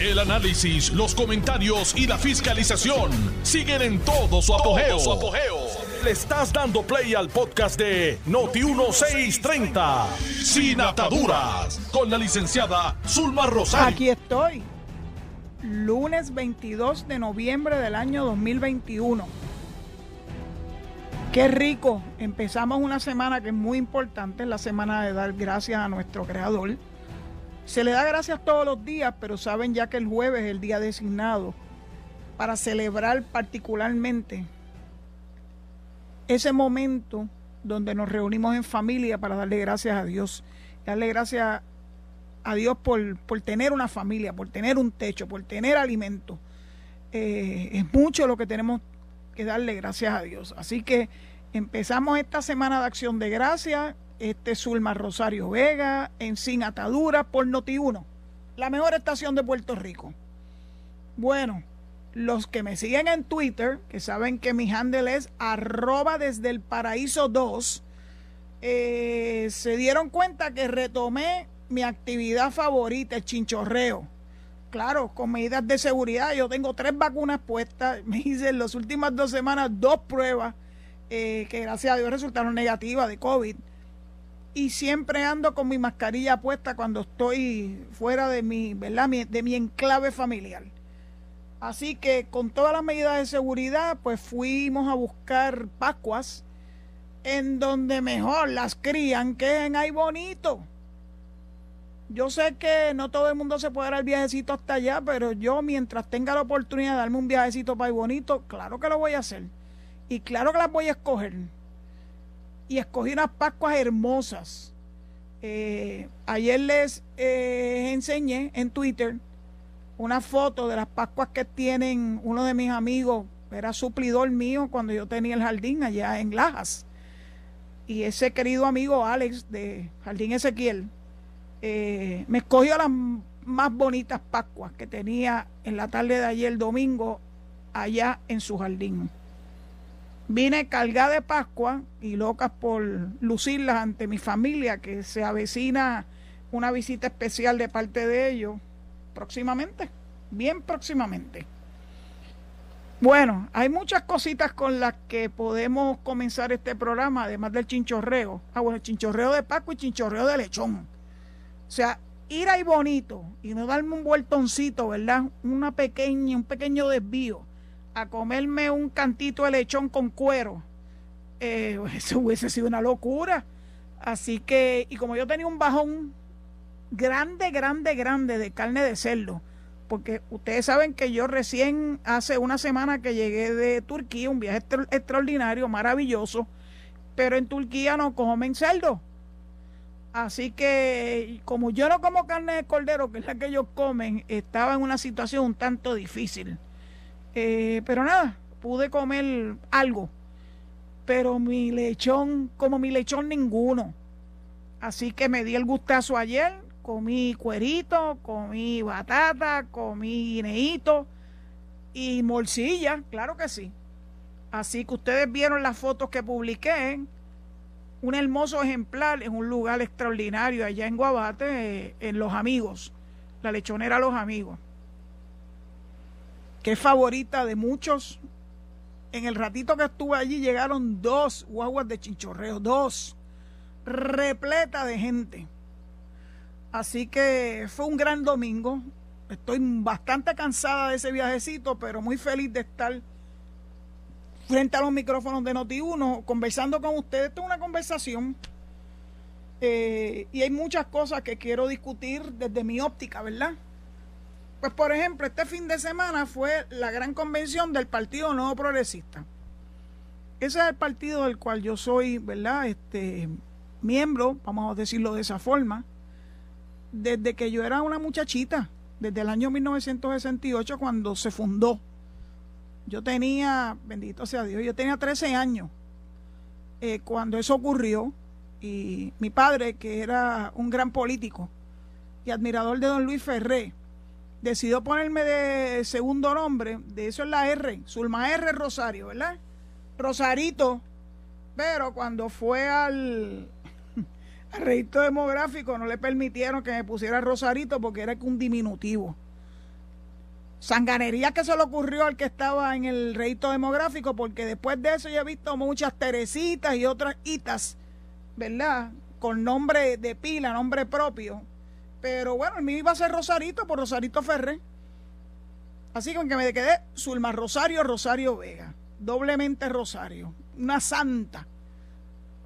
El análisis, los comentarios y la fiscalización siguen en todo su apogeo. Le estás dando play al podcast de Noti1630, Sin Ataduras, con la licenciada Zulma Rosario. Aquí estoy, lunes 22 de noviembre del año 2021. Qué rico, empezamos una semana que es muy importante, es la semana de dar gracias a nuestro creador se le da gracias todos los días, pero saben ya que el jueves es el día designado para celebrar particularmente ese momento donde nos reunimos en familia para darle gracias a Dios. Darle gracias a Dios por, tener una familia, por tener un techo, por tener alimento. Eh, es mucho lo que tenemos que darle gracias a Dios. Así que empezamos esta semana de acción de gracias este Zulma Rosario Vega, en Sin Atadura, por Noti1, la mejor estación de Puerto Rico. Bueno, los que me siguen en Twitter, que saben que mi handle es arroba desde el paraíso 2, eh, se dieron cuenta que retomé mi actividad favorita, el chinchorreo. Claro, con medidas de seguridad. Yo tengo tres vacunas puestas. Me hice en las últimas dos semanas dos pruebas eh, que gracias a Dios resultaron negativas de COVID y siempre ando con mi mascarilla puesta cuando estoy fuera de mi, ¿verdad? de mi enclave familiar. Así que con todas las medidas de seguridad, pues fuimos a buscar Pascuas en donde mejor las crían que en Ay Bonito. Yo sé que no todo el mundo se puede dar el viajecito hasta allá, pero yo mientras tenga la oportunidad de darme un viajecito para Ay Bonito, claro que lo voy a hacer. Y claro que las voy a escoger y escogí unas Pascuas hermosas. Eh, ayer les eh, enseñé en Twitter una foto de las Pascuas que tienen uno de mis amigos, era suplidor mío cuando yo tenía el jardín allá en Lajas. Y ese querido amigo Alex de Jardín Ezequiel eh, me escogió las más bonitas Pascuas que tenía en la tarde de ayer domingo allá en su jardín. Vine cargada de Pascua y locas por lucirlas ante mi familia, que se avecina una visita especial de parte de ellos próximamente, bien próximamente. Bueno, hay muchas cositas con las que podemos comenzar este programa, además del chinchorreo. Ah, bueno, el chinchorreo de Pascua y chinchorreo de lechón. O sea, ir ahí bonito y no darme un vueltoncito, ¿verdad? Una pequeña, un pequeño desvío a comerme un cantito de lechón con cuero, eh, eso hubiese sido una locura. Así que, y como yo tenía un bajón grande, grande, grande de carne de cerdo, porque ustedes saben que yo recién hace una semana que llegué de Turquía, un viaje extraordinario, maravilloso, pero en Turquía no comen cerdo. Así que como yo no como carne de cordero, que es la que ellos comen, estaba en una situación un tanto difícil. Eh, pero nada, pude comer algo. Pero mi lechón, como mi lechón, ninguno. Así que me di el gustazo ayer, comí cuerito, comí batata, comí guineíto y morcilla, claro que sí. Así que ustedes vieron las fotos que publiqué. Un hermoso ejemplar en un lugar extraordinario allá en Guabate, eh, en Los Amigos, la lechonera Los Amigos favorita de muchos. En el ratito que estuve allí llegaron dos guaguas de chinchorreo, dos, repleta de gente. Así que fue un gran domingo. Estoy bastante cansada de ese viajecito, pero muy feliz de estar frente a los micrófonos de Noti1 conversando con ustedes. Esto es una conversación eh, y hay muchas cosas que quiero discutir desde mi óptica, ¿verdad? Pues por ejemplo, este fin de semana fue la gran convención del Partido Nuevo Progresista. Ese es el partido del cual yo soy, ¿verdad? Este miembro, vamos a decirlo de esa forma, desde que yo era una muchachita, desde el año 1968 cuando se fundó. Yo tenía, bendito sea Dios, yo tenía 13 años eh, cuando eso ocurrió y mi padre, que era un gran político y admirador de don Luis Ferré, decidió ponerme de segundo nombre, de eso es la R, Zulma R Rosario, ¿verdad? Rosarito, pero cuando fue al, al registro demográfico no le permitieron que me pusiera Rosarito porque era un diminutivo. sanganería que se le ocurrió al que estaba en el reito demográfico, porque después de eso yo he visto muchas Teresitas y otras Itas, ¿verdad? Con nombre de pila, nombre propio. Pero bueno, el mío iba a ser Rosarito por Rosarito Ferré. Así que me quedé Zulma Rosario, Rosario Vega. Doblemente Rosario. Una santa.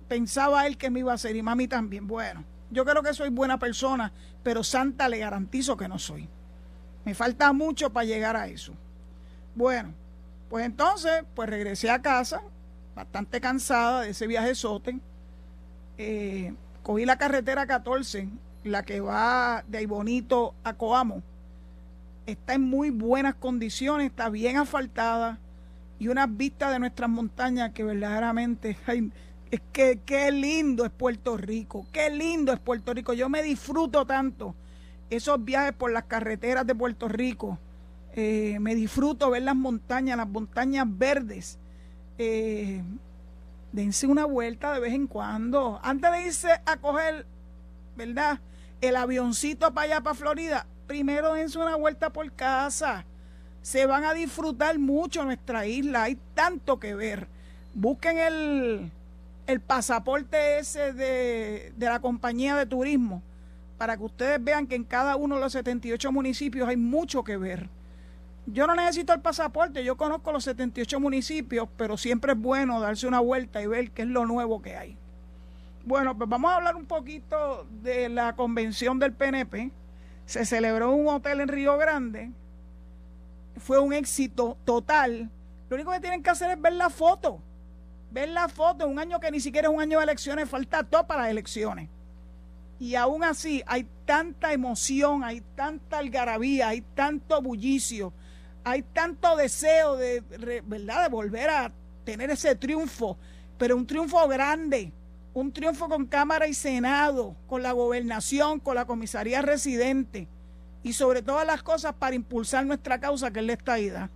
Pensaba él que me iba a ser y mami también. Bueno, yo creo que soy buena persona, pero santa le garantizo que no soy. Me falta mucho para llegar a eso. Bueno, pues entonces, pues regresé a casa, bastante cansada de ese viaje sote. Eh, cogí la carretera 14, la que va de ahí bonito a Coamo. Está en muy buenas condiciones, está bien asfaltada y unas vistas de nuestras montañas que verdaderamente es que qué lindo es Puerto Rico, qué lindo es Puerto Rico. Yo me disfruto tanto esos viajes por las carreteras de Puerto Rico. Eh, me disfruto ver las montañas, las montañas verdes. Eh, dense una vuelta de vez en cuando. Antes de irse a coger, ¿verdad? El avioncito para allá, para Florida, primero dense una vuelta por casa. Se van a disfrutar mucho nuestra isla. Hay tanto que ver. Busquen el, el pasaporte ese de, de la compañía de turismo para que ustedes vean que en cada uno de los 78 municipios hay mucho que ver. Yo no necesito el pasaporte, yo conozco los 78 municipios, pero siempre es bueno darse una vuelta y ver qué es lo nuevo que hay. Bueno, pues vamos a hablar un poquito de la convención del PNP. Se celebró un hotel en Río Grande. Fue un éxito total. Lo único que tienen que hacer es ver la foto. Ver la foto, un año que ni siquiera es un año de elecciones, falta todo para las elecciones. Y aún así hay tanta emoción, hay tanta algarabía, hay tanto bullicio, hay tanto deseo de, ¿verdad? de volver a tener ese triunfo, pero un triunfo grande, un triunfo con Cámara y Senado, con la gobernación, con la comisaría residente y sobre todas las cosas para impulsar nuestra causa que es la estadidad.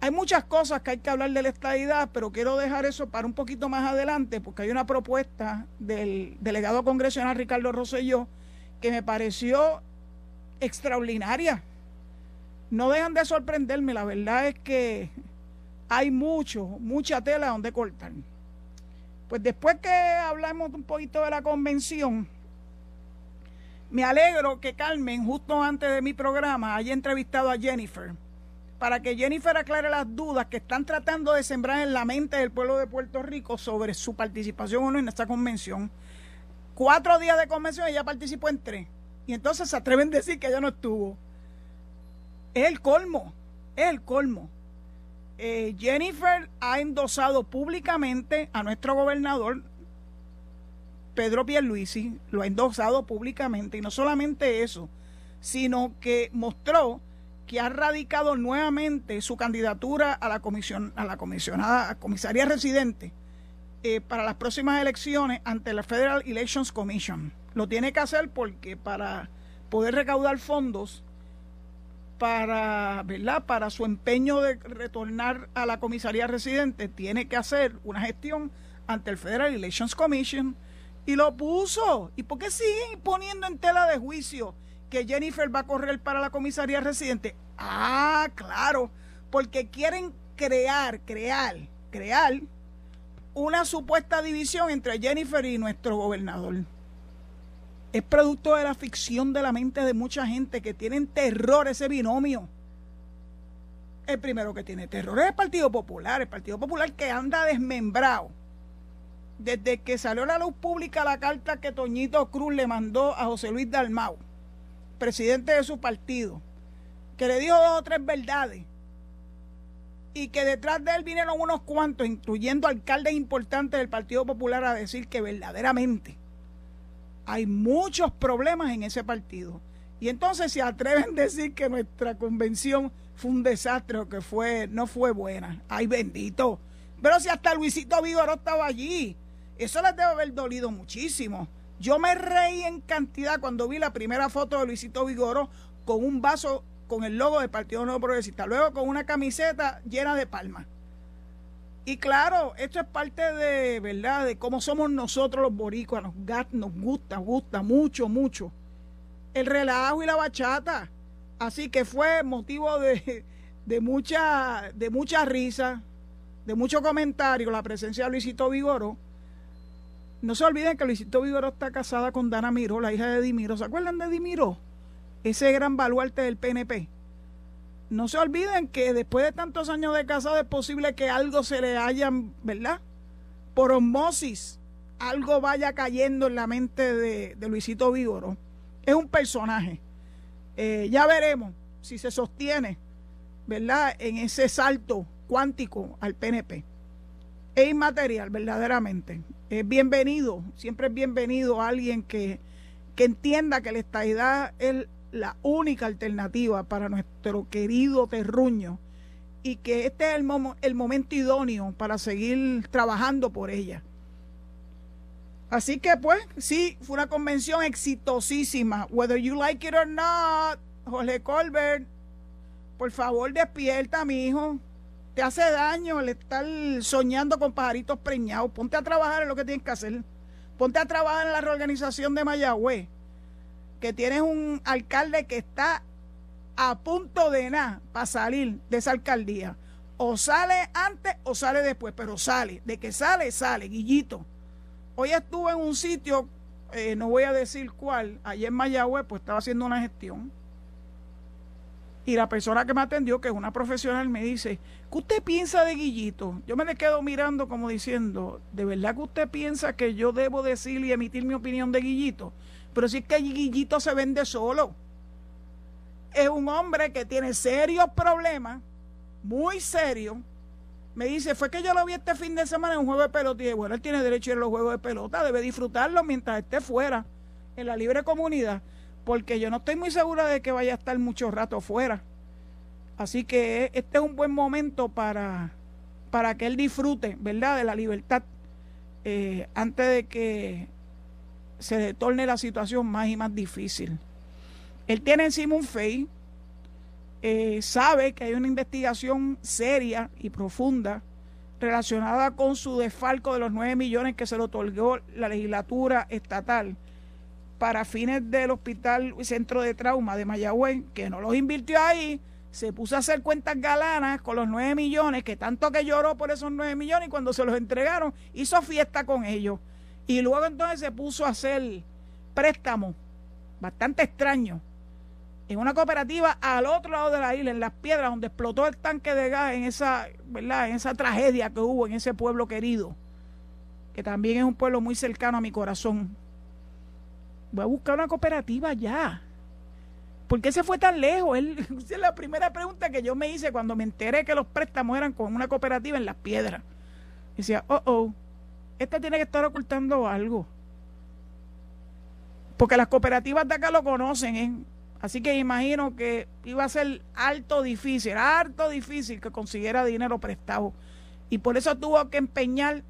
Hay muchas cosas que hay que hablar de la estadidad, pero quiero dejar eso para un poquito más adelante, porque hay una propuesta del delegado congresional Ricardo Rosselló que me pareció extraordinaria. No dejan de sorprenderme, la verdad es que hay mucho, mucha tela donde cortar. Pues después que hablamos un poquito de la convención, me alegro que Carmen, justo antes de mi programa, haya entrevistado a Jennifer para que Jennifer aclare las dudas que están tratando de sembrar en la mente del pueblo de Puerto Rico sobre su participación o no en esta convención. Cuatro días de convención, ella participó en tres. Y entonces se atreven a decir que ella no estuvo. Es el colmo, es el colmo. Eh, Jennifer ha endosado públicamente a nuestro gobernador Pedro Pierluisi, lo ha endosado públicamente, y no solamente eso, sino que mostró que ha radicado nuevamente su candidatura a la comisión, a la comisionada, a comisaría residente eh, para las próximas elecciones ante la Federal Elections Commission. Lo tiene que hacer porque para poder recaudar fondos para, para su empeño de retornar a la comisaría residente, tiene que hacer una gestión ante el Federal Elections Commission y lo puso. ¿Y por qué siguen poniendo en tela de juicio? que Jennifer va a correr para la comisaría residente. Ah, claro, porque quieren crear, crear, crear una supuesta división entre Jennifer y nuestro gobernador. Es producto de la ficción de la mente de mucha gente que tienen terror ese binomio. El primero que tiene terror es el Partido Popular, el Partido Popular que anda desmembrado. Desde que salió a la luz pública la carta que Toñito Cruz le mandó a José Luis Dalmau presidente de su partido, que le dijo dos o tres verdades y que detrás de él vinieron unos cuantos, incluyendo alcaldes importantes del Partido Popular, a decir que verdaderamente hay muchos problemas en ese partido. Y entonces se atreven a decir que nuestra convención fue un desastre o que fue, no fue buena. Ay, bendito. Pero si hasta Luisito Vigoró estaba allí, eso les debe haber dolido muchísimo. Yo me reí en cantidad cuando vi la primera foto de Luisito Vigoro con un vaso con el logo del Partido Nuevo Progresista, luego con una camiseta llena de palmas. Y claro, esto es parte de, ¿verdad?, de cómo somos nosotros los boricuas, nos, nos gusta, gusta mucho, mucho. El relajo y la bachata. Así que fue motivo de, de, mucha, de mucha risa, de mucho comentario la presencia de Luisito Vigoro. No se olviden que Luisito Vigoro está casada con Dana Miro, la hija de Dimiro. ¿Se acuerdan de Dimiro? Ese gran baluarte del PNP. No se olviden que después de tantos años de casado es posible que algo se le haya, ¿verdad? Por osmosis, algo vaya cayendo en la mente de, Luisito Vigoro. Es un personaje eh, ya veremos si se sostiene, ¿verdad?, en ese salto cuántico al PNP. Es inmaterial, verdaderamente. Es bienvenido, siempre es bienvenido alguien que, que entienda que la estadidad es la única alternativa para nuestro querido terruño y que este es el, momento idóneo para seguir trabajando por ella. Así que pues sí, fue una convención exitosísima. Whether you like it or not, Jorge Colbert, por favor despierta, mi hijo. Te hace daño el estar soñando con pajaritos preñados. Ponte a trabajar en lo que tienes que hacer. Ponte a trabajar en la reorganización de Mayagüez, que tienes un alcalde que está a punto de nada para salir de esa alcaldía. O sale antes o sale después, pero sale. De que sale, sale, Guillito. Hoy estuve en un sitio, eh, no voy a decir cuál, allí en Mayagüez, pues estaba haciendo una gestión. Y la persona que me atendió, que es una profesional, me dice, ¿qué usted piensa de Guillito? Yo me le quedo mirando como diciendo, ¿de verdad que usted piensa que yo debo decir y emitir mi opinión de Guillito? Pero si es que Guillito se vende solo. Es un hombre que tiene serios problemas, muy serios, me dice, fue que yo lo vi este fin de semana en un juego de pelota. Y dije, bueno, él tiene derecho a ir a los juegos de pelota, debe disfrutarlo mientras esté fuera, en la libre comunidad, porque yo no estoy muy segura de que vaya a estar mucho rato fuera. Así que este es un buen momento para, para que él disfrute, ¿verdad?, de la libertad eh, antes de que se torne la situación más y más difícil. Él tiene encima un FEI eh, sabe que hay una investigación seria y profunda relacionada con su desfalco de los 9 millones que se le otorgó la legislatura estatal para fines del hospital y centro de trauma de Mayagüez, que no los invirtió ahí, se puso a hacer cuentas galanas con los 9 millones, que tanto que lloró por esos 9 millones y cuando se los entregaron hizo fiesta con ellos. Y luego entonces se puso a hacer préstamos, bastante extraños, en una cooperativa al otro lado de la isla, en las piedras, donde explotó el tanque de gas en esa, ¿verdad? En esa tragedia que hubo en ese pueblo querido, que también es un pueblo muy cercano a mi corazón. Voy a buscar una cooperativa ya. ¿Por qué se fue tan lejos? Él, esa es la primera pregunta que yo me hice cuando me enteré que los préstamos eran con una cooperativa en las piedras. decía, oh, oh, esta tiene que estar ocultando algo. Porque las cooperativas de acá lo conocen, ¿eh? Así que imagino que iba a ser alto difícil, harto difícil que consiguiera dinero prestado. Y por eso tuvo que empeñar,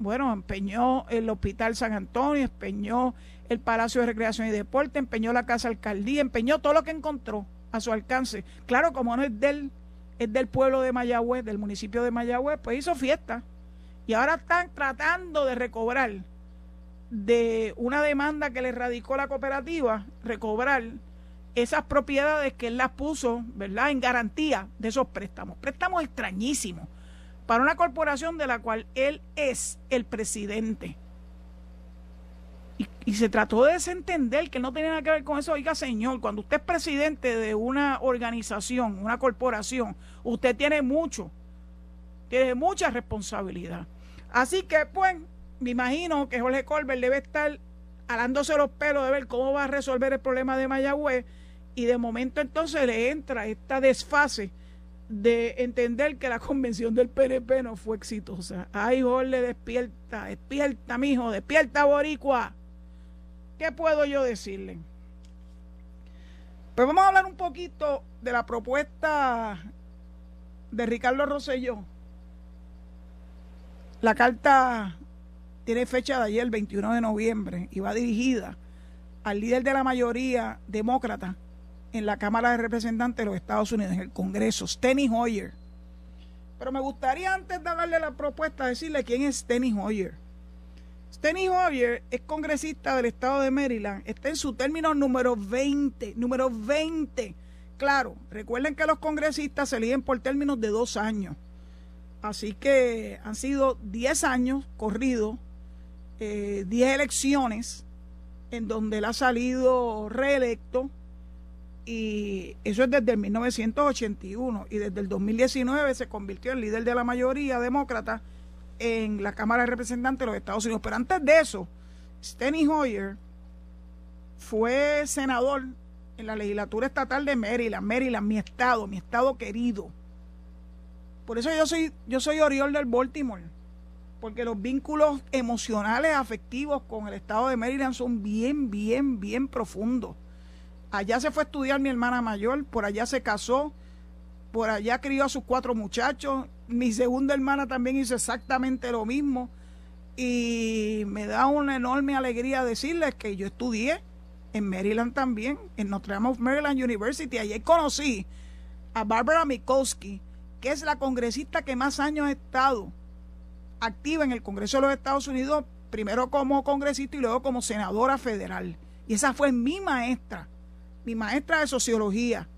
bueno, empeñó el Hospital San Antonio, empeñó el Palacio de Recreación y Deporte, empeñó la Casa Alcaldía, empeñó todo lo que encontró a su alcance. Claro, como no es del, es del pueblo de Mayagüez, del municipio de Mayagüez, pues hizo fiesta. Y ahora están tratando de recobrar de una demanda que le radicó la cooperativa, recobrar esas propiedades que él las puso, ¿verdad?, en garantía de esos préstamos. Préstamos extrañísimos para una corporación de la cual él es el presidente. Y, se trató de desentender que no tenía nada que ver con eso. Oiga, señor, cuando usted es presidente de una organización, una corporación, usted tiene mucho, tiene mucha responsabilidad. Así que, pues, me imagino que Jorge Colbert debe estar alándose los pelos de ver cómo va a resolver el problema de Mayagüez y de momento entonces le entra esta desfase de entender que la convención del PNP no fue exitosa. Ay, Jorge, despierta, despierta, mijo, despierta, boricua. ¿Qué puedo yo decirle? Pues vamos a hablar un poquito de la propuesta de Ricardo Rosselló. La carta tiene fecha de ayer, el 21 de noviembre, y va dirigida al líder de la mayoría demócrata, en la Cámara de Representantes de los Estados Unidos, en el Congreso, Steny Hoyer. Pero me gustaría antes de darle la propuesta decirle quién es Steny Hoyer. Steny Hoyer es congresista del estado de Maryland, está en su término número 20, número 20 claro, recuerden que los congresistas se eligen por términos de dos años. Así que han sido 10 años corridos, 10 eh, elecciones en donde él ha salido reelecto y eso es desde el 1981 y desde el 2019 se convirtió en líder de la mayoría demócrata en la Cámara de Representantes de los Estados Unidos. Pero antes de eso, Steny Hoyer fue senador en la legislatura estatal de Maryland, Maryland, mi estado, mi estado querido. Por eso yo soy, yo soy Oriol del Baltimore, porque los vínculos emocionales, afectivos con el estado de Maryland son bien, bien, bien profundos. Allá se fue a estudiar mi hermana mayor, por allá se casó, por allá crió a sus cuatro muchachos. Mi segunda hermana también hizo exactamente lo mismo. Y me da una enorme alegría decirles que yo estudié en Maryland también, en Notre Dame of Maryland University. Allí conocí a Barbara Mikulski, que es la congresista que más años ha estado activa en el Congreso de los Estados Unidos, primero como congresista y luego como senadora federal. Y esa fue mi maestra mi maestra de sociología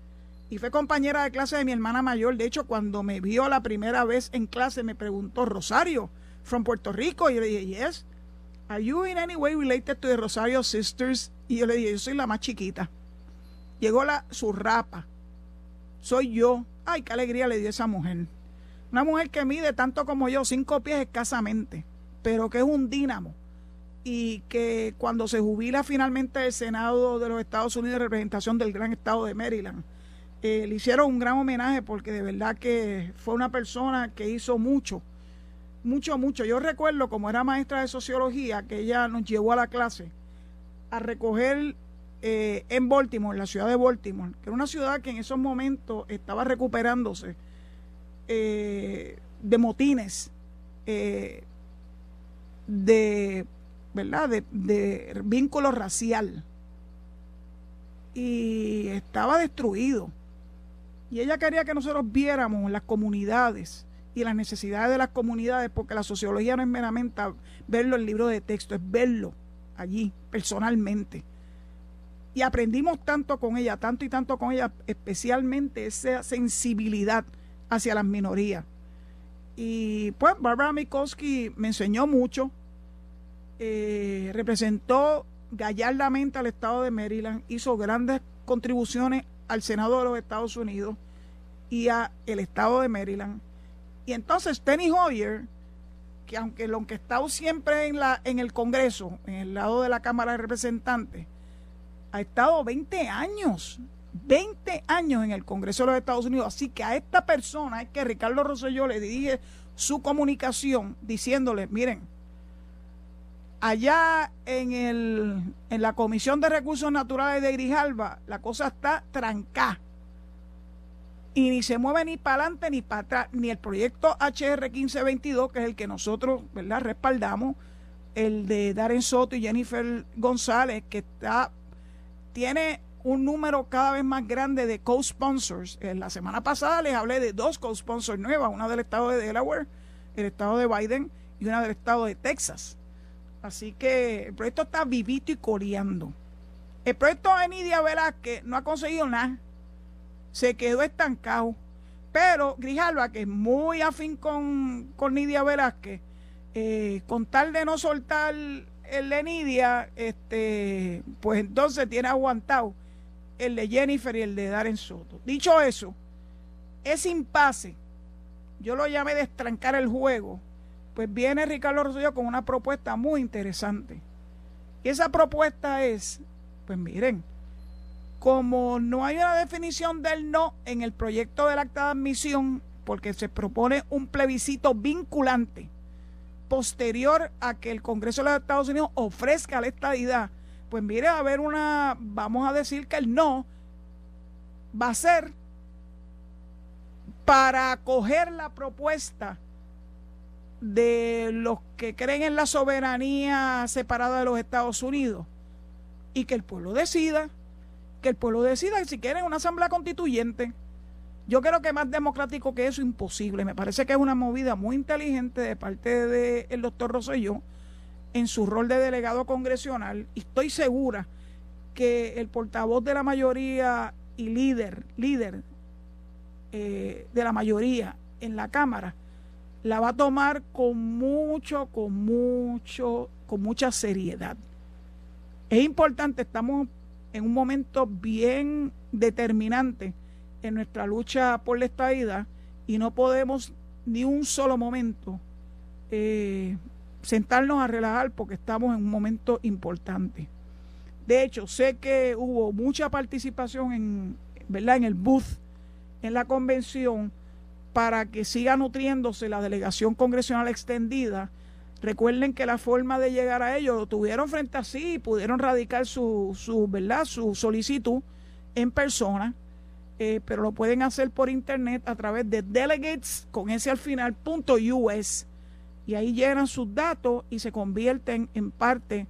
y fue compañera de clase de mi hermana mayor. De hecho, cuando me vio la primera vez en clase, me preguntó, Rosario, from Puerto Rico. Y yo le dije, yes. Are you in any way related to the Rosario Sisters? Y yo le dije, yo soy la más chiquita. Llegó la su rapa. Soy yo. Ay, qué alegría le dio esa mujer. Una mujer que mide tanto como yo, cinco pies escasamente, pero que es un dínamo y que cuando se jubila finalmente el Senado de los Estados Unidos de representación del gran estado de Maryland, eh, le hicieron un gran homenaje porque de verdad que fue una persona que hizo mucho, mucho, mucho. Yo recuerdo como era maestra de sociología que ella nos llevó a la clase a recoger eh, en Baltimore, la ciudad de Baltimore, que era una ciudad que en esos momentos estaba recuperándose eh, de motines, de ¿verdad? De, vínculo racial. Y estaba destruido. Y ella quería que nosotros viéramos las comunidades y las necesidades de las comunidades, porque la sociología no es meramente verlo en libros de texto, es verlo allí, personalmente. Y aprendimos tanto con ella, tanto y tanto con ella, especialmente esa sensibilidad hacia las minorías. Y pues Barbara Mikulski me enseñó mucho, eh, representó gallardamente al estado de Maryland, hizo grandes contribuciones al Senado de los Estados Unidos y al estado de Maryland. Y entonces Penny Hoyer, que aunque lo que estado siempre en, la, en el Congreso, en el lado de la Cámara de Representantes, ha estado 20 años, 20 años en el Congreso de los Estados Unidos. Así que a esta persona es que Ricardo Rosselló le dirige su comunicación diciéndole, miren, allá en, el, en la Comisión de Recursos Naturales de Grijalba, la cosa está trancada. Y ni se mueve ni para adelante ni para atrás, ni el proyecto HR 1522, que es el que nosotros ¿verdad? respaldamos, el de Darren Soto y Jennifer González, que está, tiene un número cada vez más grande de co-sponsors. En la semana pasada les hablé de dos co-sponsors nuevas, una del estado de Delaware, el estado de Biden, y una del estado de Texas. Así que el proyecto está vivito y coreando. El proyecto de Nidia Velázquez no ha conseguido nada. Se quedó estancado. Pero Grijalva, que es muy afín con, con Nidia Velázquez, eh, con tal de no soltar el de Nidia, este, pues entonces tiene aguantado el de Jennifer y el de Darren Soto. Dicho eso, ese impasse, yo lo llamé de estrancar el juego, pues viene Ricardo Rosselló con una propuesta muy interesante. Y esa propuesta es, pues miren, como no hay una definición del no en el proyecto del acta de admisión, porque se propone un plebiscito vinculante posterior a que el Congreso de los Estados Unidos ofrezca la estadidad, pues mire, a ver una, vamos a decir que el no va a ser para acoger la propuesta de los que creen en la soberanía separada de los Estados Unidos y que el pueblo decida, que el pueblo decida si quiere una asamblea constituyente. Yo creo que más democrático que eso imposible. Me parece que es una movida muy inteligente de parte del doctor Rosselló en su rol de delegado congresional y estoy segura que el portavoz de la mayoría y líder, líder eh, de la mayoría en la Cámara, la va a tomar con mucho, con mucho, con mucha seriedad. Es importante, estamos en un momento bien determinante en nuestra lucha por la estadidad y no podemos ni un solo momento eh, sentarnos a relajar porque estamos en un momento importante. De hecho, sé que hubo mucha participación en, ¿verdad? en el booth, en la convención, para que siga nutriéndose la delegación congresional extendida. Recuerden que la forma de llegar a ellos lo tuvieron frente a sí y pudieron radicar su, su, ¿verdad? su solicitud en persona, eh, pero lo pueden hacer por internet a través de delegates con ese al final punto US y ahí llenan sus datos y se convierten en parte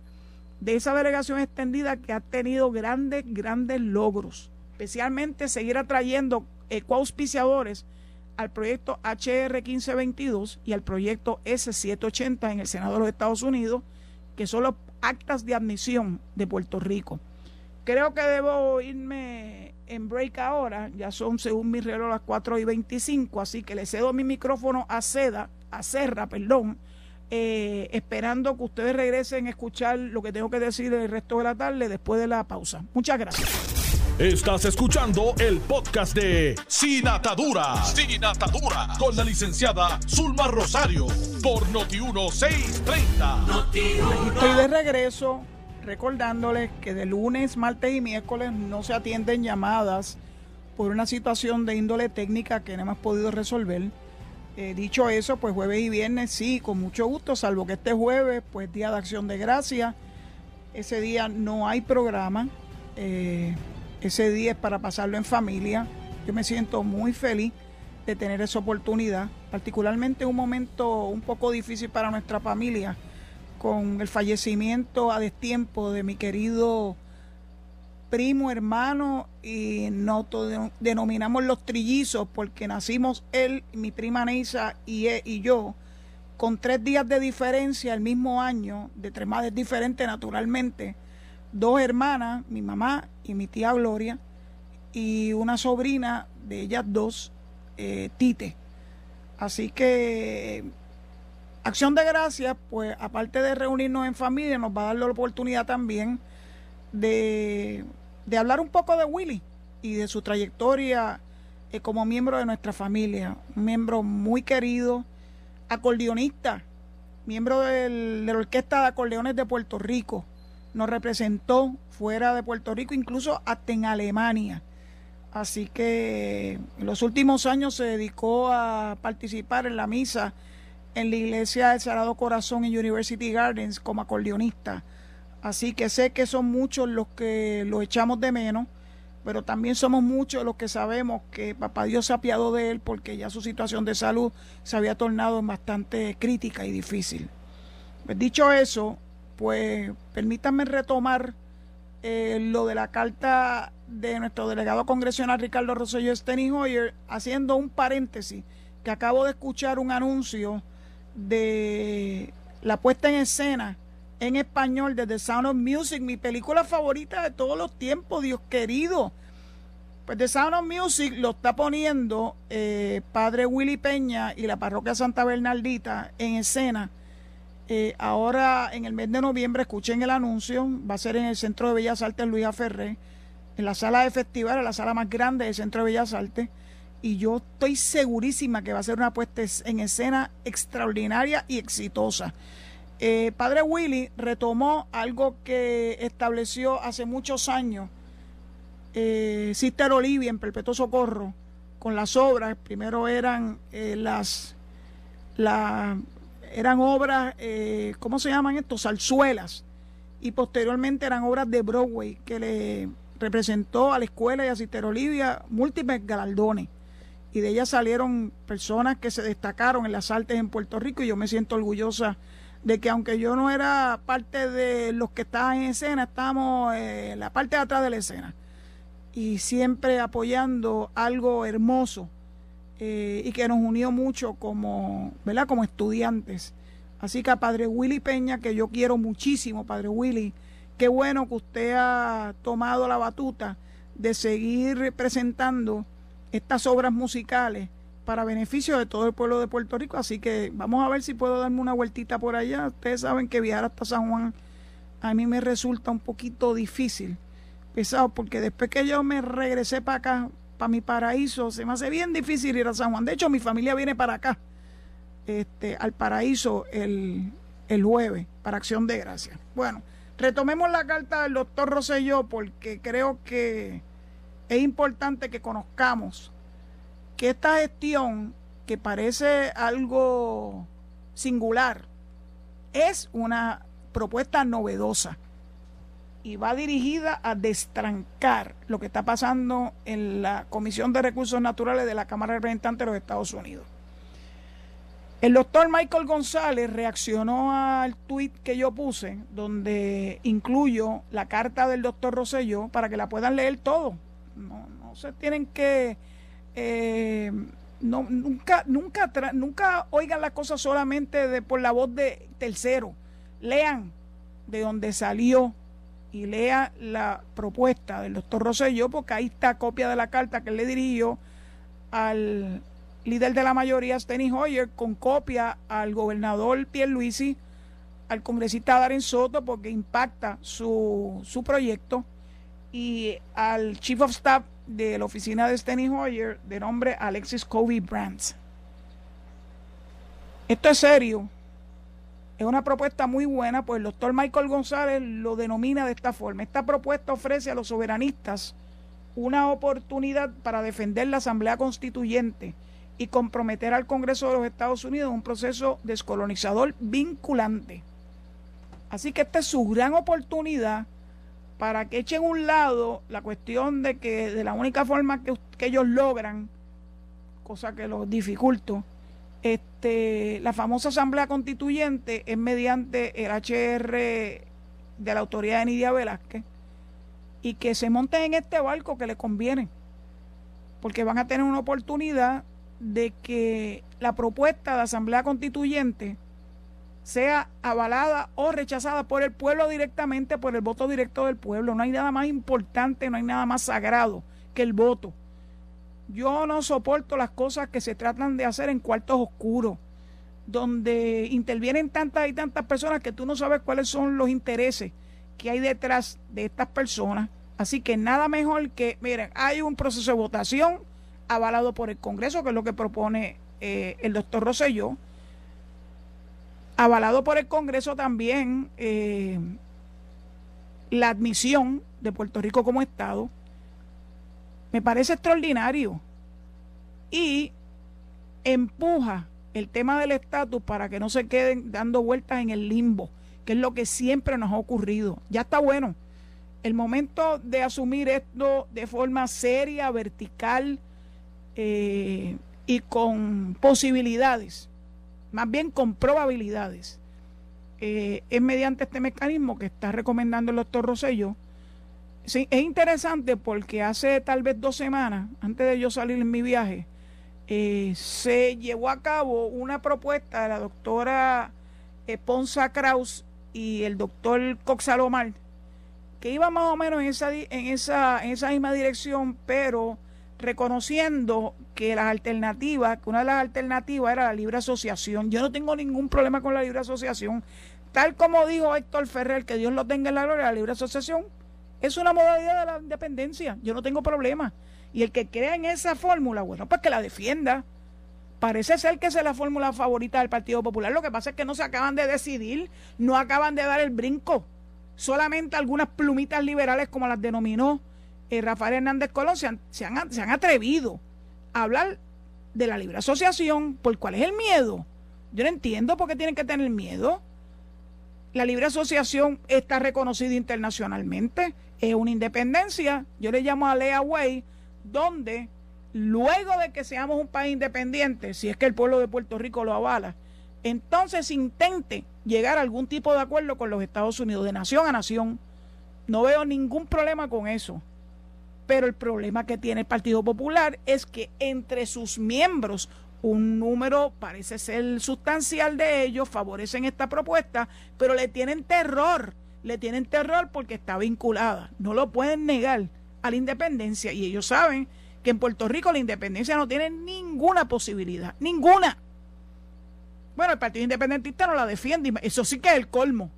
de esa delegación extendida que ha tenido grandes, grandes logros, especialmente seguir atrayendo ecoauspiciadores al proyecto HR 1522 y al proyecto S780 en el Senado de los Estados Unidos, que son los actas de admisión de Puerto Rico. Creo que debo irme en break ahora, ya son según mi reloj las 4 y 25, así que le cedo mi micrófono a Seda, a Serra, perdón, eh, esperando que ustedes regresen a escuchar lo que tengo que decir el resto de la tarde después de la pausa. Muchas gracias. Estás escuchando el podcast de Sin Atadura. Sin Atadura. Con la licenciada Zulma Rosario. Por Noti1630. estoy de regreso recordándoles que de lunes, martes y miércoles no se atienden llamadas por una situación de índole técnica que no hemos podido resolver. Eh, dicho eso, pues jueves y viernes sí, con mucho gusto, salvo que este jueves, pues Día de Acción de Gracia. Ese día no hay programa. Eh, ese día es para pasarlo en familia. Yo me siento muy feliz de tener esa oportunidad, particularmente en un momento un poco difícil para nuestra familia, con el fallecimiento a destiempo de mi querido primo, hermano, y nos denominamos los trillizos porque nacimos él, mi prima Neisa y, e, y yo con tres días de diferencia el mismo año, de tres madres diferentes naturalmente, dos hermanas, mi mamá y mi tía Gloria, y una sobrina de ellas dos, eh, Tite. Así que Acción de Gracias, pues aparte de reunirnos en familia, nos va a dar la oportunidad también de, hablar un poco de Willy y de su trayectoria eh, como miembro de nuestra familia. Un miembro muy querido, acordeonista, miembro de la Orquesta de Acordeones de Puerto Rico. Nos representó fuera de Puerto Rico, incluso hasta en Alemania. Así que en los últimos años se dedicó a participar en la misa en la iglesia del Sagrado Corazón en University Gardens como acordeonista Así que sé que son muchos los que lo echamos de menos, pero también somos muchos los que sabemos que Papá Dios se apiado de él porque ya su situación de salud se había tornado bastante crítica y difícil. Pues dicho eso, pues permítanme retomar eh, lo de la carta de nuestro delegado congresional Ricardo Rosselló Steny Hoyer, haciendo un paréntesis, que acabo de escuchar un anuncio de la puesta en escena en español de The Sound of Music, mi película favorita de todos los tiempos, Dios querido. Pues The Sound of Music lo está poniendo eh, Padre Willy Peña y la parroquia Santa Bernardita en escena. Eh, ahora en el mes de noviembre, escuchen el anuncio, va a ser en el Centro de Bellas Artes Luis Ferré, en la sala de festival, la sala más grande del Centro de Bellas Artes. Y yo estoy segurísima que va a ser una puesta en escena extraordinaria y exitosa. Eh, padre Willy retomó algo que estableció hace muchos años eh, Sister Olivia en Perpetuo Socorro con las obras. Primero eran eh, las, la, eran obras, eh, ¿cómo se llaman estos? Salzuelas. Y posteriormente eran obras de Broadway que le representó a la escuela y a Sister Olivia múltiples galardones. Y de ella salieron personas que se destacaron en las artes en Puerto Rico y yo me siento orgullosa de que aunque yo no era parte de los que estaban en escena, estábamos en la parte de atrás de la escena y siempre apoyando algo hermoso eh, y que nos unió mucho como, ¿verdad? como estudiantes. Así que a Padre Willy Peña, que yo quiero muchísimo, Padre Willy, qué bueno que usted ha tomado la batuta de seguir presentando estas obras musicales para beneficio de todo el pueblo de Puerto Rico. Así que vamos a ver si puedo darme una vueltita por allá. Ustedes saben que viajar hasta San Juan a mí me resulta un poquito difícil, pesado, porque después que yo me regresé para acá, para mi paraíso, se me hace bien difícil ir a San Juan. De hecho, mi familia viene para acá, este, al paraíso, el, el jueves, para Acción de Gracias. Bueno, retomemos la carta del doctor Rosselló, porque creo que es importante que conozcamos que esta gestión, que parece algo singular, es una propuesta novedosa y va dirigida a destrancar lo que está pasando en la Comisión de Recursos Naturales de la Cámara de Representantes de los Estados Unidos. El doctor Michael González reaccionó al tuit que yo puse, donde incluyo la carta del doctor Rosselló para que la puedan leer todo. No, no se tienen que eh, no, nunca, nunca, nunca oigan las cosas solamente de, por la voz de tercero. Lean de donde salió y lea la propuesta del doctor Rosselló, porque ahí está copia de la carta que le dirigió al líder de la mayoría, Steny Hoyer, con copia al gobernador Pierluisi, al congresista Darren Soto, porque impacta su, su proyecto, y al chief of staff de la oficina de Steny Hoyer de nombre Alexis Kobe Brands. Esto es serio. Es una propuesta muy buena, pues el doctor Michael González lo denomina de esta forma. Esta propuesta ofrece a los soberanistas una oportunidad para defender la Asamblea Constituyente y comprometer al Congreso de los Estados Unidos en un proceso descolonizador vinculante. Así que esta es su gran oportunidad para que echen un lado la cuestión de que de la única forma que, ellos logran, cosa que los dificulto, este, la famosa asamblea constituyente es mediante el HR de la autoridad de Nidia Velázquez y que se monten en este barco que les conviene, porque van a tener una oportunidad de que la propuesta de asamblea constituyente sea avalada o rechazada por el pueblo directamente, por el voto directo del pueblo. No hay nada más importante, no hay nada más sagrado que el voto. Yo no soporto las cosas que se tratan de hacer en cuartos oscuros, donde intervienen tantas y tantas personas que tú no sabes cuáles son los intereses que hay detrás de estas personas. Así que nada mejor que, miren, hay un proceso de votación avalado por el Congreso, que es lo que propone eh, el doctor Rosselló avalado por el Congreso también eh, la admisión de Puerto Rico como Estado, me parece extraordinario y empuja el tema del estatus para que no se queden dando vueltas en el limbo, que es lo que siempre nos ha ocurrido. Ya está bueno. El momento de asumir esto de forma seria, vertical eh, y con posibilidades más bien con probabilidades, eh, es mediante este mecanismo que está recomendando el doctor Rosello. Sí, es interesante porque hace tal vez dos semanas, antes de yo salir en mi viaje, eh, se llevó a cabo una propuesta de la doctora eh, Ponza Kraus y el doctor Coxalomar, que iba más o menos en esa, en esa, en esa misma dirección, pero reconociendo que las alternativas, que una de las alternativas era la libre asociación. Yo no tengo ningún problema con la libre asociación. Tal como dijo Héctor Ferrer, que Dios lo tenga en la gloria, la libre asociación es una modalidad de la independencia. Yo no tengo problema. Y el que crea en esa fórmula, bueno, pues que la defienda. Parece ser que esa es la fórmula favorita del Partido Popular. Lo que pasa es que no se acaban de decidir, no acaban de dar el brinco. Solamente algunas plumitas liberales, como las denominó eh, Rafael Hernández Colón se han, se, han, atrevido a hablar de la libre asociación. ¿Por cuál es el miedo? Yo no entiendo por qué tienen que tener miedo. La libre asociación está reconocida internacionalmente, es una independencia. Yo le llamo a Lea Way, donde luego de que seamos un país independiente, si es que el pueblo de Puerto Rico lo avala, entonces intente llegar a algún tipo de acuerdo con los Estados Unidos, de nación a nación. No veo ningún problema con eso. Pero el problema que tiene el Partido Popular es que entre sus miembros un número parece ser sustancial de ellos favorecen esta propuesta, pero le tienen terror, le tienen terror porque está vinculada, no lo pueden negar a la independencia y ellos saben que en Puerto Rico la independencia no tiene ninguna posibilidad, ninguna. Bueno, el Partido Independentista no la defiende, eso sí que es el colmo.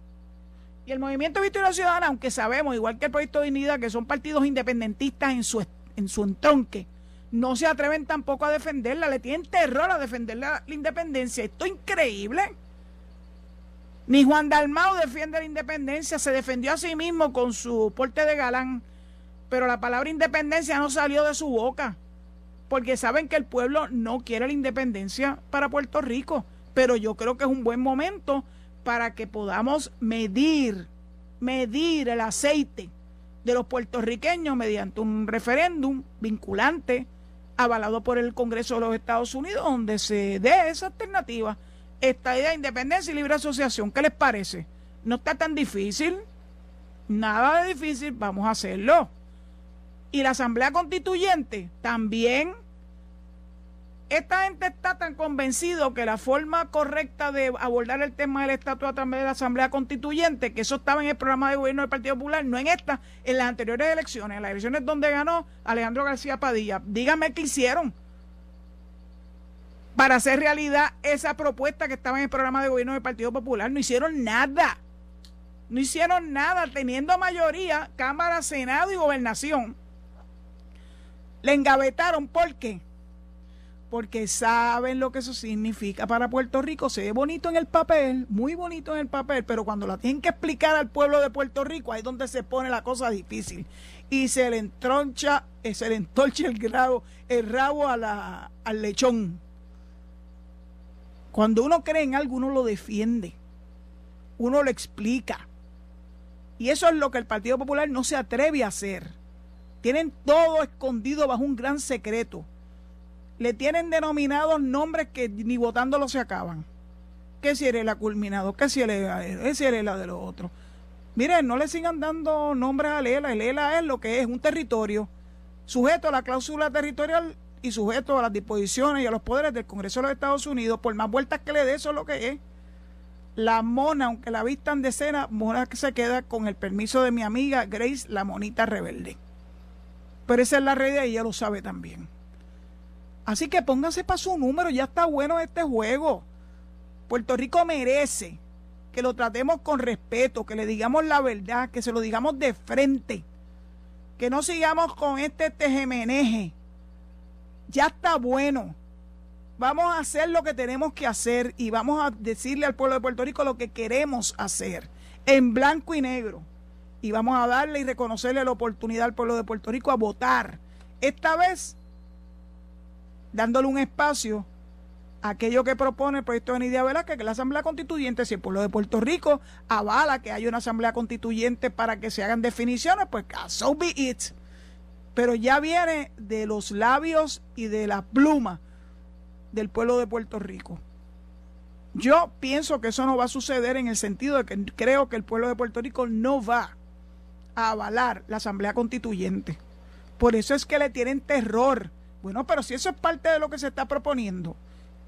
Y el Movimiento Victoria Ciudadana, aunque sabemos, igual que el Proyecto Dignidad, que son partidos independentistas en su, en su entronque, no se atreven tampoco a defenderla, le tienen terror a defender la, la independencia. Esto es increíble. Ni Juan Dalmao defiende la independencia, se defendió a sí mismo con su porte de galán pero la palabra independencia no salió de su boca, porque saben que el pueblo no quiere la independencia para Puerto Rico, pero yo creo que es un buen momento para que podamos medir, medir el aceite de los puertorriqueños mediante un referéndum vinculante avalado por el Congreso de los Estados Unidos, donde se dé esa alternativa, esta idea de independencia y libre asociación. ¿Qué les parece? No está tan difícil, nada de difícil, vamos a hacerlo. Y la Asamblea Constituyente también. Esta gente está tan convencido que la forma correcta de abordar el tema del estatus a través de la Asamblea Constituyente, que eso estaba en el programa de gobierno del Partido Popular, no en esta, en las anteriores elecciones, en las elecciones donde ganó Alejandro García Padilla. Dígame qué hicieron para hacer realidad esa propuesta que estaba en el programa de gobierno del Partido Popular. No hicieron nada. No hicieron nada, teniendo mayoría, Cámara, Senado y Gobernación le engavetaron. ¿Por qué? Porque saben lo que eso significa para Puerto Rico. Se ve bonito en el papel, muy bonito en el papel, pero cuando la tienen que explicar al pueblo de Puerto Rico, ahí es donde se pone la cosa difícil. Y se le entroncha, eh, se le entorcha el, el rabo a la, al lechón. Cuando uno cree en algo, uno lo defiende. Uno lo explica. Y eso es lo que el Partido Popular no se atreve a hacer. Tienen todo escondido bajo un gran secreto. Le tienen denominados nombres que ni votándolo se acaban. ¿Qué si eres la culminado? ¿Qué si eres, ¿Qué si eres la de los otros? Miren, no le sigan dando nombres a Lela. El ELA es lo que es, un territorio sujeto a la cláusula territorial y sujeto a las disposiciones y a los poderes del Congreso de los Estados Unidos, por más vueltas que le dé, eso es lo que es. La mona, aunque la vistan de cena, mona que se queda con el permiso de mi amiga Grace, la monita rebelde. Pero esa es la realidad y ella lo sabe también. Así que pónganse para su número, ya está bueno este juego. Puerto Rico merece que lo tratemos con respeto, que le digamos la verdad, que se lo digamos de frente, que no sigamos con este tejemeneje. Ya está bueno. Vamos a hacer lo que tenemos que hacer y vamos a decirle al pueblo de Puerto Rico lo que queremos hacer, en blanco y negro y vamos a darle y reconocerle la oportunidad al pueblo de Puerto Rico a votar. Esta vez dándole un espacio a aquello que propone el proyecto de Nidia Velázquez, que la Asamblea Constituyente, si el pueblo de Puerto Rico avala que haya una Asamblea Constituyente para que se hagan definiciones, pues so be it. Pero ya viene de los labios y de la pluma del pueblo de Puerto Rico. Yo pienso que eso no va a suceder en el sentido de que creo que el pueblo de Puerto Rico no va a avalar la Asamblea Constituyente. Por eso es que le tienen terror. Bueno, pero si eso es parte de lo que se está proponiendo,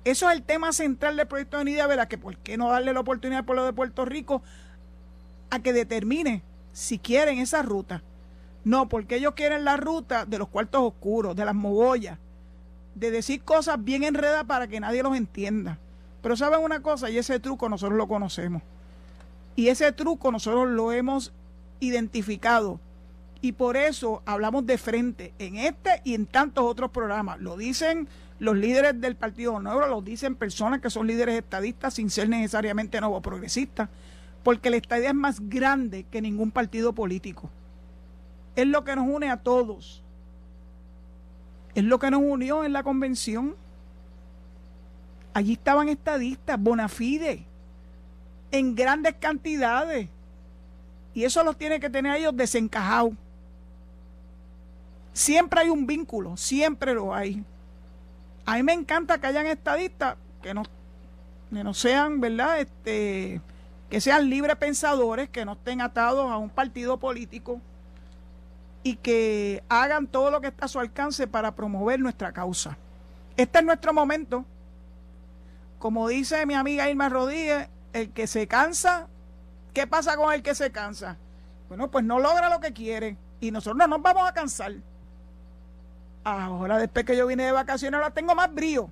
eso es el tema central del proyecto de Nidia Vela, que por qué no darle la oportunidad al pueblo de Puerto Rico a que determine si quieren esa ruta. No, porque ellos quieren la ruta de los cuartos oscuros, de las mogollas, de decir cosas bien enredadas para que nadie los entienda. Pero saben una cosa, y ese truco nosotros lo conocemos. Y ese truco nosotros lo hemos identificado. Y por eso hablamos de frente en este y en tantos otros programas. Lo dicen los líderes del Partido Nuevo, lo dicen personas que son líderes estadistas sin ser necesariamente nuevo progresistas, porque la estadía es más grande que ningún partido político. Es lo que nos une a todos. Es lo que nos unió en la convención. Allí estaban estadistas, bona fide, en grandes cantidades y eso los tiene que tener ellos desencajados. Siempre hay un vínculo, siempre lo hay. A mí me encanta que hayan estadistas que no, que no sean, ¿verdad? Este, que sean libres pensadores, que no estén atados a un partido político y que hagan todo lo que está a su alcance para promover nuestra causa. Este es nuestro momento. Como dice mi amiga Irma Rodríguez, el que se cansa ¿Qué pasa con el que se cansa? Bueno, pues no logra lo que quiere. Y nosotros no nos vamos a cansar. Ahora, después que yo vine de vacaciones, ahora tengo más brío.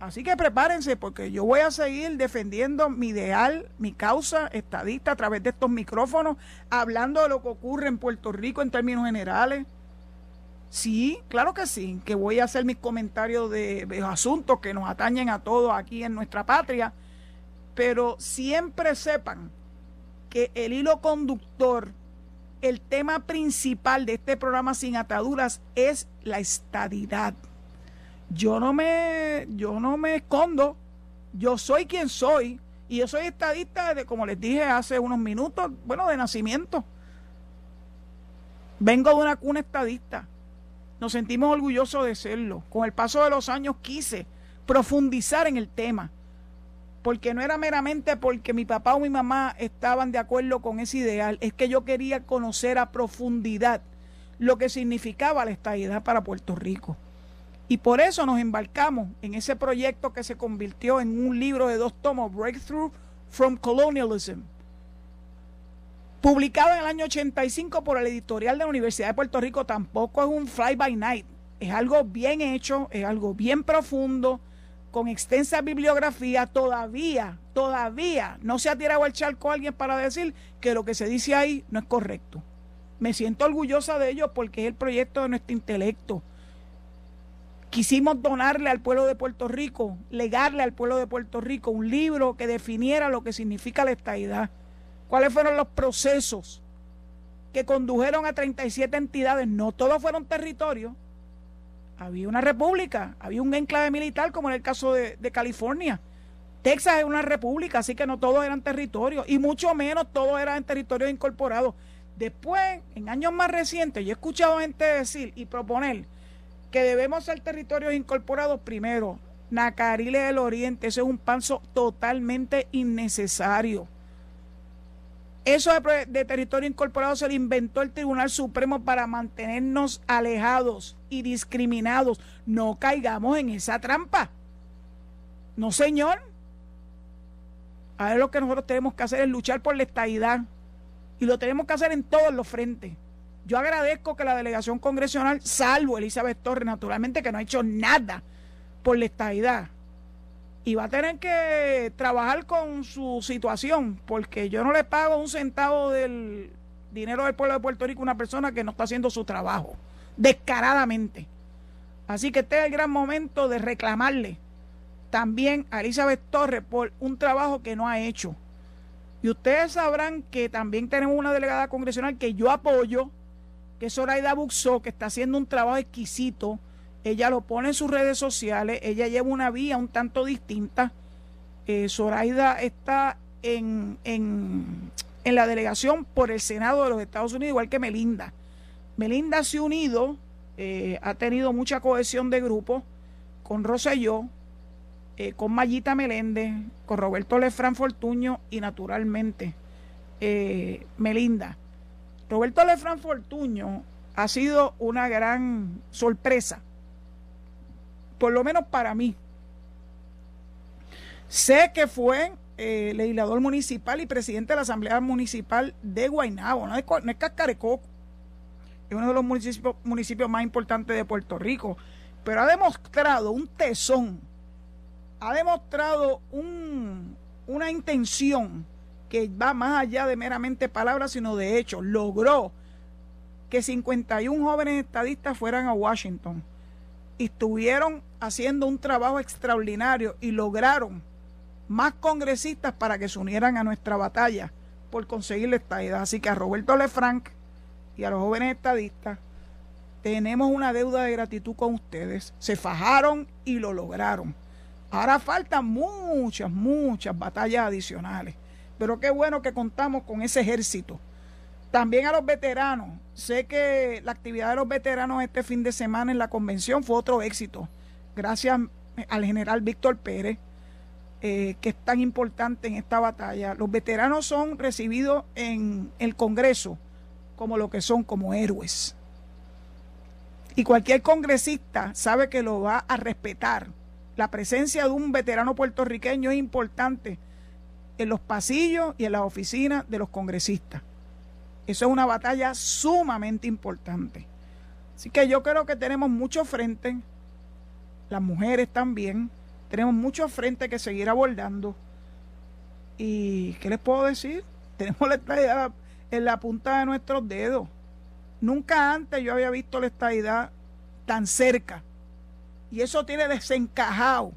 Así que prepárense porque yo voy a seguir defendiendo mi ideal, mi causa estadista a través de estos micrófonos, hablando de lo que ocurre en Puerto Rico en términos generales. Sí, claro que sí, que voy a hacer mis comentarios de, asuntos que nos atañen a todos aquí en nuestra patria, pero siempre sepan que el hilo conductor, el tema principal de este programa sin ataduras es la estadidad yo no me, yo no me escondo, yo soy quien soy, y yo soy estadista de, como les dije hace unos minutos, bueno, de nacimiento. Vengo de una cuna estadista. Nos sentimos orgullosos de serlo. Con el paso de los años quise profundizar en el tema, porque no era meramente porque mi papá o mi mamá estaban de acuerdo con ese ideal, es que yo quería conocer a profundidad lo que significaba la estadidad para Puerto Rico. Y por eso nos embarcamos en ese proyecto que se convirtió en un libro de dos tomos, Breakthrough from Colonialism, publicado en el año 85 por el editorial de la Universidad de Puerto Rico. Tampoco es un fly by night, es algo bien hecho, es algo bien profundo, con extensa bibliografía. Todavía, todavía no se ha tirado al charco alguien para decir que lo que se dice ahí no es correcto. Me siento orgullosa de ello porque es el proyecto de nuestro intelecto Quisimos donarle al pueblo de Puerto Rico, legarle al pueblo de Puerto Rico un libro que definiera lo que significa la estadidad. ¿Cuáles fueron los procesos que condujeron a 37 entidades? No todos fueron territorios. Había una república, había un enclave militar, como en el caso de, de California. Texas es una república, así que no todos eran territorios, y mucho menos todos eran territorios incorporados. Después, en años más recientes, yo he escuchado gente decir y proponer que debemos ser territorios incorporados primero. Nacarile del Oriente, eso es un paso totalmente innecesario. Eso de, territorio incorporado se lo inventó el Tribunal Supremo para mantenernos alejados y discriminados. No caigamos en esa trampa. No, señor. Ahora lo que nosotros tenemos que hacer es luchar por la estadidad. Y lo tenemos que hacer en todos los frentes. Yo agradezco que la delegación congresional, salvo Elizabeth Torres, naturalmente, que no ha hecho nada por la estadidad, y va a tener que trabajar con su situación, porque yo no le pago un centavo del dinero del pueblo de Puerto Rico a una persona que no está haciendo su trabajo, descaradamente. Así que este es el gran momento de reclamarle también a Elizabeth Torres por un trabajo que no ha hecho. Y ustedes sabrán que también tenemos una delegada congresional que yo apoyo, que es Zoraida Buxó, que está haciendo un trabajo exquisito. Ella lo pone en sus redes sociales, ella lleva una vía un tanto distinta. Eh, Zoraida está en, en, en, la delegación por el Senado de los Estados Unidos, igual que Melinda. Melinda se ha unido, eh, ha tenido mucha cohesión de grupo con Rosselló, eh, con Mayita Meléndez, con Roberto Lefran Fortuño y naturalmente Melinda. Roberto Lefran Fortuño ha sido una gran sorpresa, por lo menos para mí. Sé que fue eh, legislador municipal y presidente de la Asamblea Municipal de Guaynabo, no es, no es Cascarecoco, es uno de los municipios, municipios más importantes de Puerto Rico, pero ha demostrado un tesón, ha demostrado un, una intención que va más allá de meramente palabras, sino de hechos. Logró que 51 jóvenes estadistas fueran a Washington estuvieron haciendo un trabajo extraordinario y lograron más congresistas para que se unieran a nuestra batalla por conseguir la estadidad. Así que a Roberto Lefranc y a los jóvenes estadistas tenemos una deuda de gratitud con ustedes. Se fajaron y lo lograron. Ahora faltan muchas, muchas batallas adicionales. Pero qué bueno que contamos con ese ejército. También a los veteranos. Sé que la actividad de los veteranos este fin de semana en la convención fue otro éxito. Gracias al general Víctor Pérez, eh, que es tan importante en esta batalla. Los veteranos son recibidos en el Congreso como lo que son, como héroes. Y cualquier congresista sabe que lo va a respetar. La presencia de un veterano puertorriqueño es importante en los pasillos y en las oficinas de los congresistas. Eso es una batalla sumamente importante. Así que yo creo que tenemos mucho frente, las mujeres también, tenemos mucho frente que seguir abordando. ¿Y qué les puedo decir? Tenemos la estadidad en la punta de nuestros dedos. Nunca antes yo había visto la estadidad tan cerca. Y eso tiene desencajado,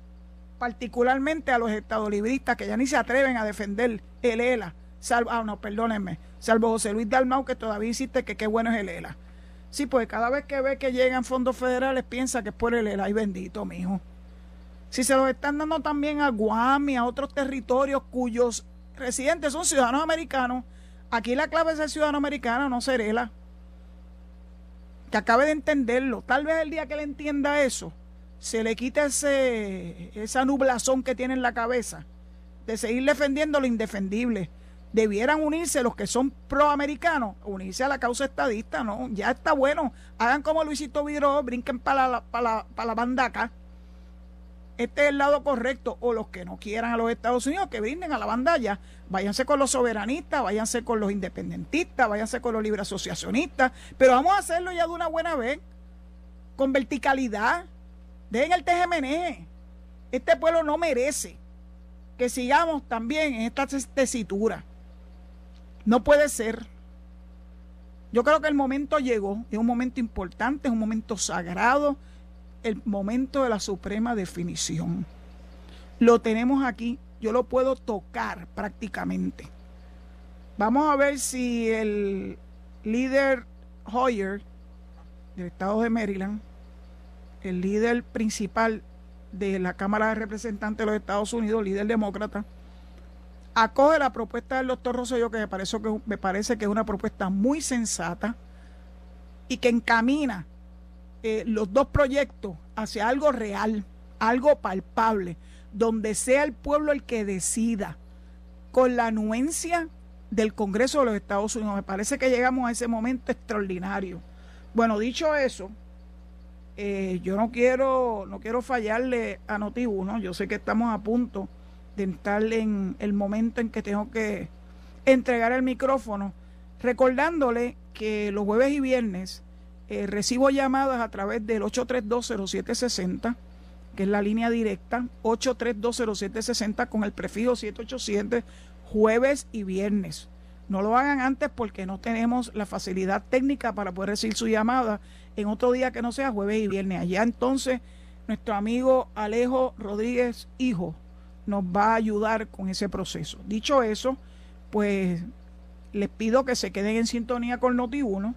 particularmente a los estadolibristas que ya ni se atreven a defender el ELA. Salvo, ah, no, perdónenme, salvo José Luis Dalmau, que todavía insiste que qué bueno es el ELA. Sí, pues cada vez que ve que llegan fondos federales piensa que es por el ELA. Ay, bendito, mijo. Si se los están dando también a Guam y a otros territorios cuyos residentes son ciudadanos americanos, aquí la clave es ser ciudadano americano, no ser ELA que acabe de entenderlo. Tal vez el día que le entienda eso, se le quita ese, esa nublazón que tiene en la cabeza de seguir defendiendo lo indefendible. Debieran unirse los que son proamericanos, unirse a la causa estadista, ¿no? Ya está bueno. Hagan como Luisito Viró, brinquen para la, para la, para la banda acá este es el lado correcto, o los que no quieran a los Estados Unidos, que brinden a la bandalla, váyanse con los soberanistas, váyanse con los independentistas, váyanse con los libre asociacionistas, pero vamos a hacerlo ya de una buena vez, con verticalidad, dejen el TGMN, este pueblo no merece que sigamos también en esta tesitura, no puede ser. Yo creo que el momento llegó, es un momento importante, es un momento sagrado, el momento de la suprema definición. Lo tenemos aquí, yo lo puedo tocar prácticamente. Vamos a ver si el líder Hoyer del estado de Maryland, el líder principal de la Cámara de Representantes de los Estados Unidos, líder demócrata, acoge la propuesta del doctor Rosselló, que me parece que, me parece que es una propuesta muy sensata y que encamina eh, los dos proyectos hacia algo real, algo palpable, donde sea el pueblo el que decida, con la anuencia del Congreso de los Estados Unidos. Me parece que llegamos a ese momento extraordinario. Bueno, dicho eso, eh, yo no quiero, no quiero fallarle a Noti1. Yo sé que estamos a punto de entrar en el momento en que tengo que entregar el micrófono, recordándole que los jueves y viernes eh, recibo llamadas a través del 8320760, que es la línea directa, 8320760 con el prefijo 787, jueves y viernes. No lo hagan antes porque no tenemos la facilidad técnica para poder recibir su llamada en otro día que no sea jueves y viernes. Allá entonces nuestro amigo Alejo Rodríguez Hijo nos va a ayudar con ese proceso. Dicho eso, pues les pido que se queden en sintonía con Noti1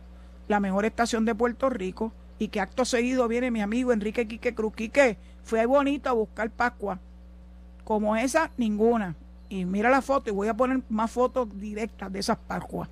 la mejor estación de Puerto Rico y que acto seguido viene mi amigo Enrique Quique Cruz. Quique, fue bonito a buscar Pascua. Como esa, ninguna. Y mira la foto y voy a poner más fotos directas de esas Pascuas.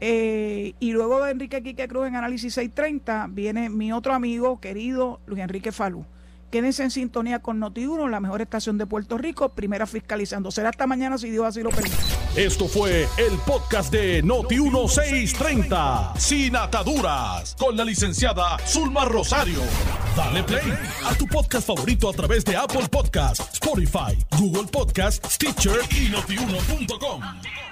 Eh, y luego de Enrique Quique Cruz en Análisis 630 viene mi otro amigo querido Luis Enrique Falú. Quédense en sintonía con Noti1, la mejor estación de Puerto Rico, primera fiscalizando. Será hasta mañana si Dios así lo permite. Esto fue el podcast de Noti1 630, sin ataduras, con la licenciada Zulma Rosario. Dale play a tu podcast favorito a través de Apple Podcasts, Spotify, Google Podcasts, Stitcher y notiuno.com.